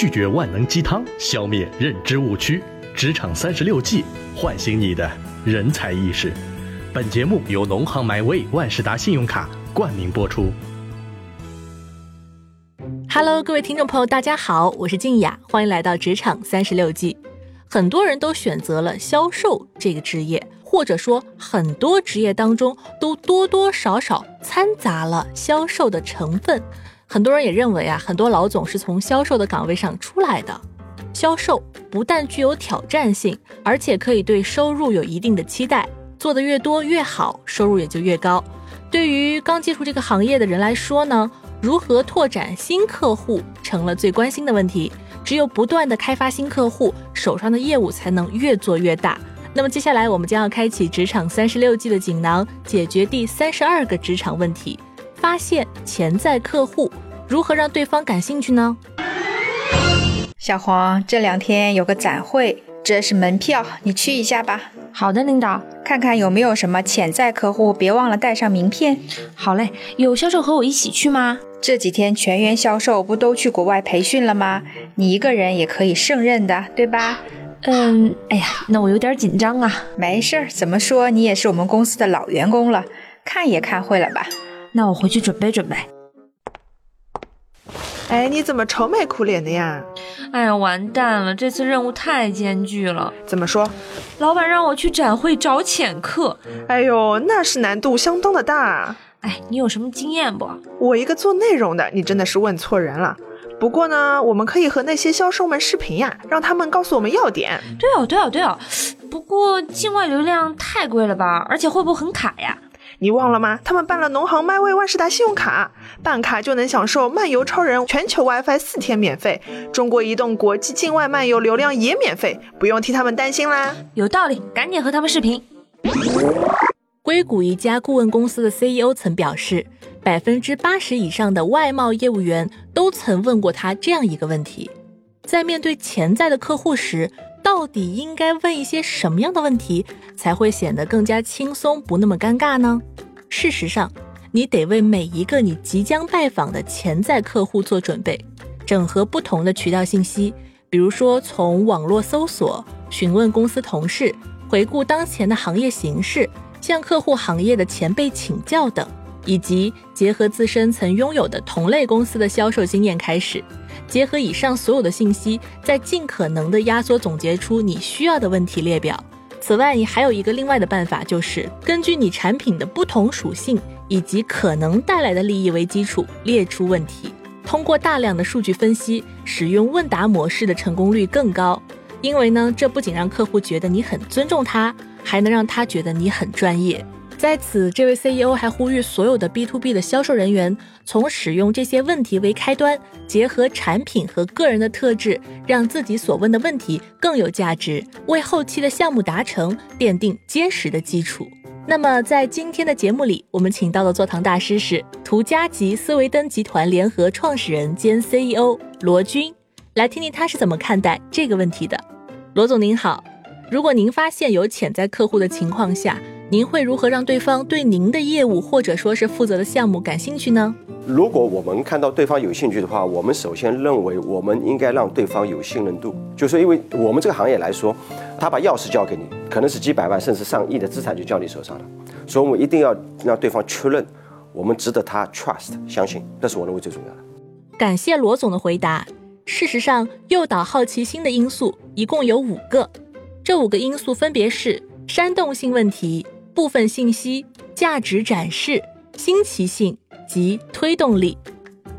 拒绝万能鸡汤，消灭认知误区。职场三十六计，唤醒你的人才意识。本节目由农行 MyWay 万事达信用卡冠名播出。Hello，各位听众朋友，大家好，我是静雅，欢迎来到职场三十六计。很多人都选择了销售这个职业，或者说很多职业当中都多多少少掺杂了销售的成分。很多人也认为啊，很多老总是从销售的岗位上出来的。销售不但具有挑战性，而且可以对收入有一定的期待，做的越多越好，收入也就越高。对于刚接触这个行业的人来说呢，如何拓展新客户成了最关心的问题。只有不断的开发新客户，手上的业务才能越做越大。那么接下来我们将要开启职场三十六计的锦囊，解决第三十二个职场问题：发现潜在客户，如何让对方感兴趣呢？小黄，这两天有个展会，这是门票，你去一下吧。好的，领导，看看有没有什么潜在客户，别忘了带上名片。好嘞，有销售和我一起去吗？这几天全员销售不都去国外培训了吗？你一个人也可以胜任的，对吧？嗯，哎呀，那我有点紧张啊。没事儿，怎么说你也是我们公司的老员工了，看也看会了吧？那我回去准备准备。哎，你怎么愁眉苦脸的呀？哎呀，完蛋了！这次任务太艰巨了。怎么说？老板让我去展会找潜客。哎呦，那是难度相当的大。哎，你有什么经验不？我一个做内容的，你真的是问错人了。不过呢，我们可以和那些销售们视频呀，让他们告诉我们要点。对哦，对哦，对哦。不过境外流量太贵了吧？而且会不会很卡呀？你忘了吗？他们办了农行 MyWay 万事达信用卡，办卡就能享受漫游超人全球 WiFi 四天免费，中国移动国际境外漫游流量也免费，不用替他们担心啦。有道理，赶紧和他们视频。硅谷一家顾问公司的 CEO 曾表示，百分之八十以上的外贸业务员都曾问过他这样一个问题：在面对潜在的客户时。到底应该问一些什么样的问题才会显得更加轻松，不那么尴尬呢？事实上，你得为每一个你即将拜访的潜在客户做准备，整合不同的渠道信息，比如说从网络搜索、询问公司同事、回顾当前的行业形势、向客户行业的前辈请教等，以及结合自身曾拥有的同类公司的销售经验开始。结合以上所有的信息，再尽可能的压缩总结出你需要的问题列表。此外，你还有一个另外的办法，就是根据你产品的不同属性以及可能带来的利益为基础，列出问题。通过大量的数据分析，使用问答模式的成功率更高。因为呢，这不仅让客户觉得你很尊重他，还能让他觉得你很专业。在此，这位 CEO 还呼吁所有的 B to B 的销售人员，从使用这些问题为开端，结合产品和个人的特质，让自己所问的问题更有价值，为后期的项目达成奠定坚实的基础。那么，在今天的节目里，我们请到的座堂大师是图家集思维登集团联合创始人兼 CEO 罗军，来听听他是怎么看待这个问题的。罗总您好，如果您发现有潜在客户的情况下，您会如何让对方对您的业务或者说是负责的项目感兴趣呢？如果我们看到对方有兴趣的话，我们首先认为我们应该让对方有信任度，就是因为我们这个行业来说，他把钥匙交给你，可能是几百万甚至上亿的资产就交你手上了，所以我们一定要让对方确认我们值得他 trust 相信，这是我认为最重要的。感谢罗总的回答。事实上，诱导好奇心的因素一共有五个，这五个因素分别是煽动性问题。部分信息、价值展示、新奇性及推动力。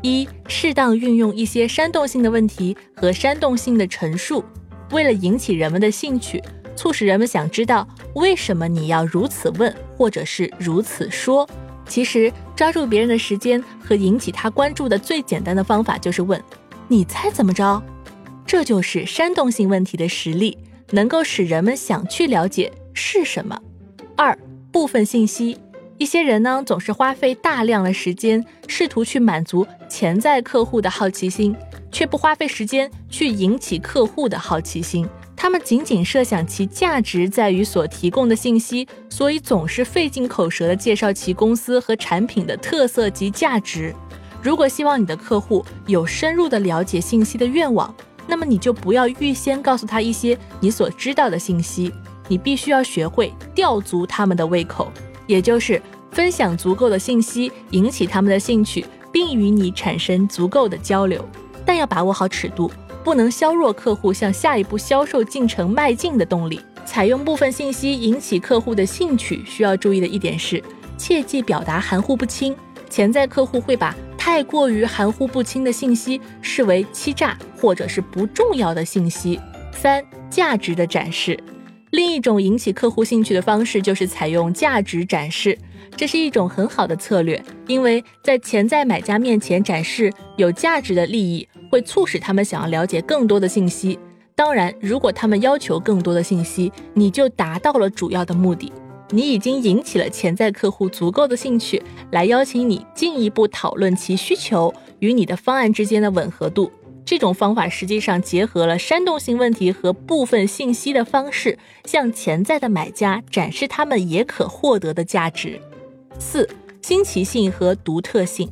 一、适当运用一些煽动性的问题和煽动性的陈述，为了引起人们的兴趣，促使人们想知道为什么你要如此问，或者是如此说。其实，抓住别人的时间和引起他关注的最简单的方法就是问：“你猜怎么着？”这就是煽动性问题的实力，能够使人们想去了解是什么。二。部分信息，一些人呢总是花费大量的时间，试图去满足潜在客户的好奇心，却不花费时间去引起客户的好奇心。他们仅仅设想其价值在于所提供的信息，所以总是费尽口舌的介绍其公司和产品的特色及价值。如果希望你的客户有深入的了解信息的愿望，那么你就不要预先告诉他一些你所知道的信息，你必须要学会吊足他们的胃口，也就是分享足够的信息，引起他们的兴趣，并与你产生足够的交流。但要把握好尺度，不能削弱客户向下一步销售进程迈进的动力。采用部分信息引起客户的兴趣，需要注意的一点是，切忌表达含糊不清。潜在客户会把太过于含糊不清的信息视为欺诈或者是不重要的信息。三、价值的展示。另一种引起客户兴趣的方式就是采用价值展示，这是一种很好的策略，因为在潜在买家面前展示有价值的利益，会促使他们想要了解更多的信息。当然，如果他们要求更多的信息，你就达到了主要的目的。你已经引起了潜在客户足够的兴趣，来邀请你进一步讨论其需求与你的方案之间的吻合度。这种方法实际上结合了煽动性问题和部分信息的方式，向潜在的买家展示他们也可获得的价值。四、新奇性和独特性。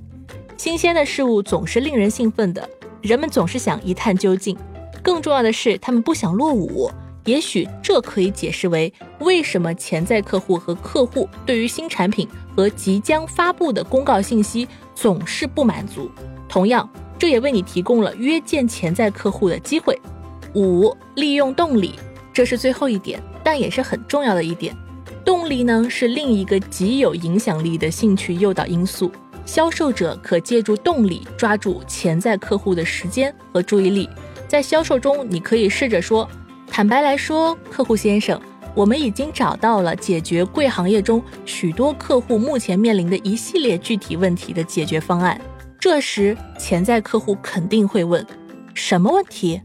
新鲜的事物总是令人兴奋的，人们总是想一探究竟。更重要的是，他们不想落伍。也许这可以解释为为什么潜在客户和客户对于新产品和即将发布的公告信息总是不满足。同样，这也为你提供了约见潜在客户的机会。五、利用动力，这是最后一点，但也是很重要的一点。动力呢，是另一个极有影响力的兴趣诱导因素。销售者可借助动力抓住潜在客户的时间和注意力。在销售中，你可以试着说：“坦白来说，客户先生，我们已经找到了解决贵行业中许多客户目前面临的一系列具体问题的解决方案。”这时，潜在客户肯定会问：“什么问题？”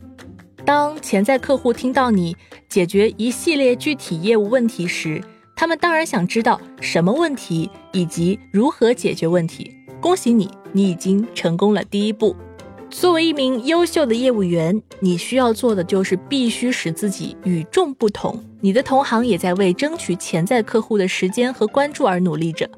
当潜在客户听到你解决一系列具体业务问题时，他们当然想知道什么问题以及如何解决问题。恭喜你，你已经成功了第一步。作为一名优秀的业务员，你需要做的就是必须使自己与众不同。你的同行也在为争取潜在客户的时间和关注而努力着。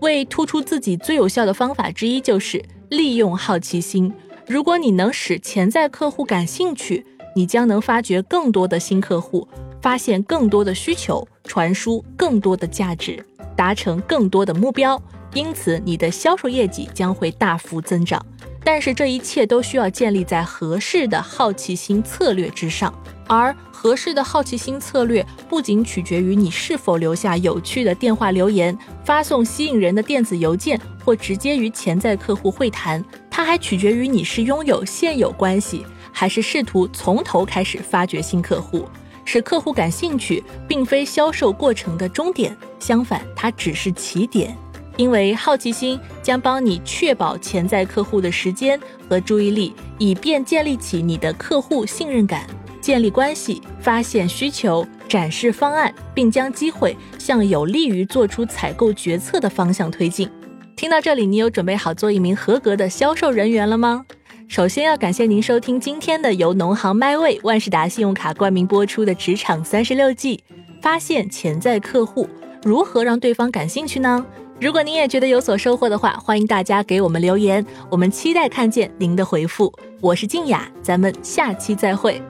为突出自己最有效的方法之一就是利用好奇心。如果你能使潜在客户感兴趣，你将能发掘更多的新客户，发现更多的需求，传输更多的价值，达成更多的目标。因此，你的销售业绩将会大幅增长。但是这一切都需要建立在合适的好奇心策略之上，而合适的好奇心策略不仅取决于你是否留下有趣的电话留言、发送吸引人的电子邮件或直接与潜在客户会谈，它还取决于你是拥有现有关系，还是试图从头开始发掘新客户。使客户感兴趣，并非销售过程的终点，相反，它只是起点。因为好奇心将帮你确保潜在客户的时间和注意力，以便建立起你的客户信任感、建立关系、发现需求、展示方案，并将机会向有利于做出采购决策的方向推进。听到这里，你有准备好做一名合格的销售人员了吗？首先要感谢您收听今天的由农行迈威万事达信用卡冠名播出的《职场三十六计》，发现潜在客户，如何让对方感兴趣呢？如果您也觉得有所收获的话，欢迎大家给我们留言，我们期待看见您的回复。我是静雅，咱们下期再会。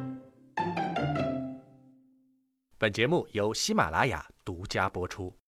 本节目由喜马拉雅独家播出。